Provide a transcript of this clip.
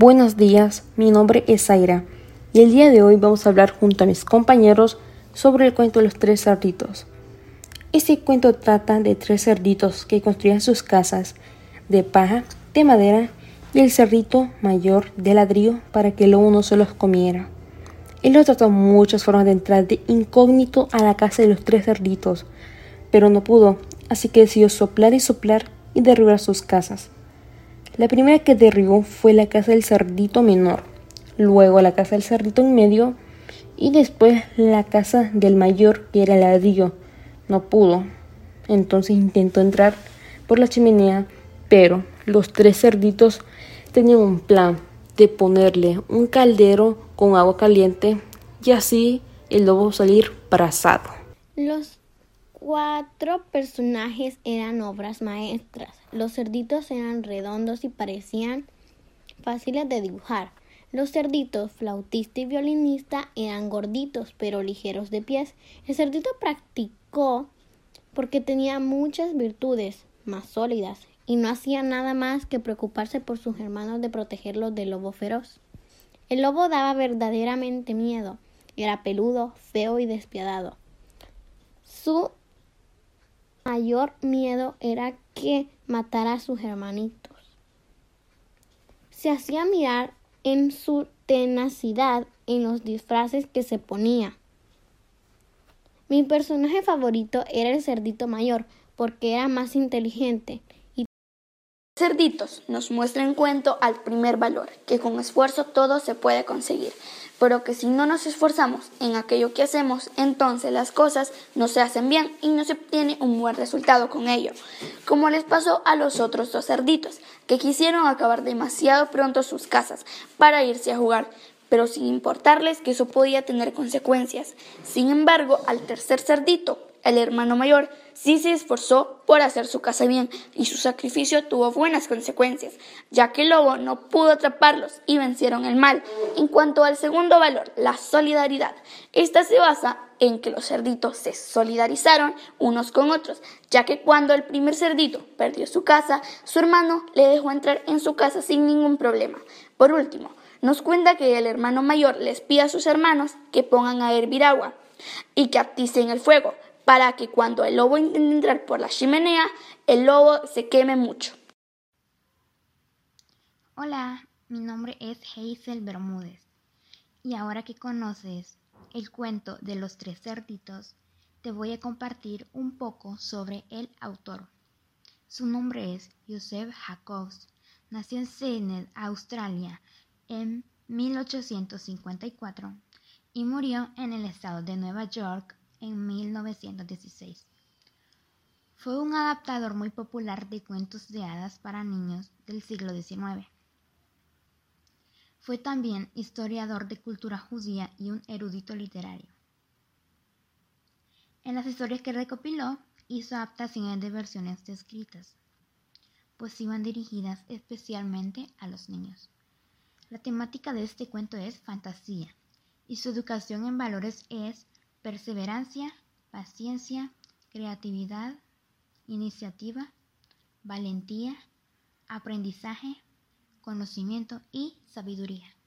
Buenos días, mi nombre es Zaira y el día de hoy vamos a hablar junto a mis compañeros sobre el cuento de los tres cerditos. Este cuento trata de tres cerditos que construían sus casas de paja, de madera y el cerdito mayor de ladrillo para que el lobo no se los comiera. Él lo trató muchas formas de entrar de incógnito a la casa de los tres cerditos, pero no pudo, así que decidió soplar y soplar y derribar sus casas. La primera que derribó fue la casa del cerdito menor, luego la casa del cerdito en medio y después la casa del mayor que era ladrillo. No pudo. Entonces intentó entrar por la chimenea, pero los tres cerditos tenían un plan de ponerle un caldero con agua caliente y así el lobo salir brazado. Los cuatro personajes eran obras maestras. Los cerditos eran redondos y parecían fáciles de dibujar. Los cerditos, flautista y violinista, eran gorditos pero ligeros de pies. El cerdito practicó porque tenía muchas virtudes más sólidas y no hacía nada más que preocuparse por sus hermanos de protegerlos del lobo feroz. El lobo daba verdaderamente miedo. Era peludo, feo y despiadado. Su mayor miedo era que matara a sus hermanitos. Se hacía mirar en su tenacidad en los disfraces que se ponía. Mi personaje favorito era el cerdito mayor, porque era más inteligente y Cerditos nos muestra en cuento al primer valor, que con esfuerzo todo se puede conseguir, pero que si no nos esforzamos en aquello que hacemos, entonces las cosas no se hacen bien y no se obtiene un buen resultado con ello, como les pasó a los otros dos cerditos, que quisieron acabar demasiado pronto sus casas para irse a jugar, pero sin importarles que eso podía tener consecuencias. Sin embargo, al tercer cerdito, el hermano mayor sí se esforzó por hacer su casa bien y su sacrificio tuvo buenas consecuencias, ya que el lobo no pudo atraparlos y vencieron el mal. En cuanto al segundo valor, la solidaridad, esta se basa en que los cerditos se solidarizaron unos con otros, ya que cuando el primer cerdito perdió su casa, su hermano le dejó entrar en su casa sin ningún problema. Por último, nos cuenta que el hermano mayor les pide a sus hermanos que pongan a hervir agua y que aticen el fuego, para que cuando el lobo intente entrar por la chimenea, el lobo se queme mucho. Hola, mi nombre es Hazel Bermúdez y ahora que conoces el cuento de los tres cerditos, te voy a compartir un poco sobre el autor. Su nombre es Joseph Jacobs. Nació en Sydney, Australia, en 1854 y murió en el estado de Nueva York en 1916. Fue un adaptador muy popular de cuentos de hadas para niños del siglo XIX. Fue también historiador de cultura judía y un erudito literario. En las historias que recopiló, hizo adaptaciones de versiones escritas, pues iban dirigidas especialmente a los niños. La temática de este cuento es fantasía y su educación en valores es perseverancia, paciencia, creatividad, iniciativa, valentía, aprendizaje, conocimiento y sabiduría.